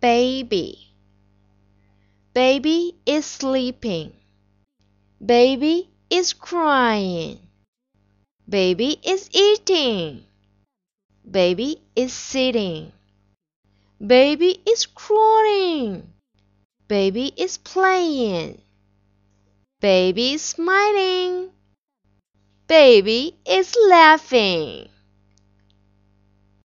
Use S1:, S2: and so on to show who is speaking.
S1: baby. Baby is sleeping. Baby is crying. Baby is eating. Baby is sitting. Baby is crawling. Baby is playing. Baby is smiling. Baby is laughing.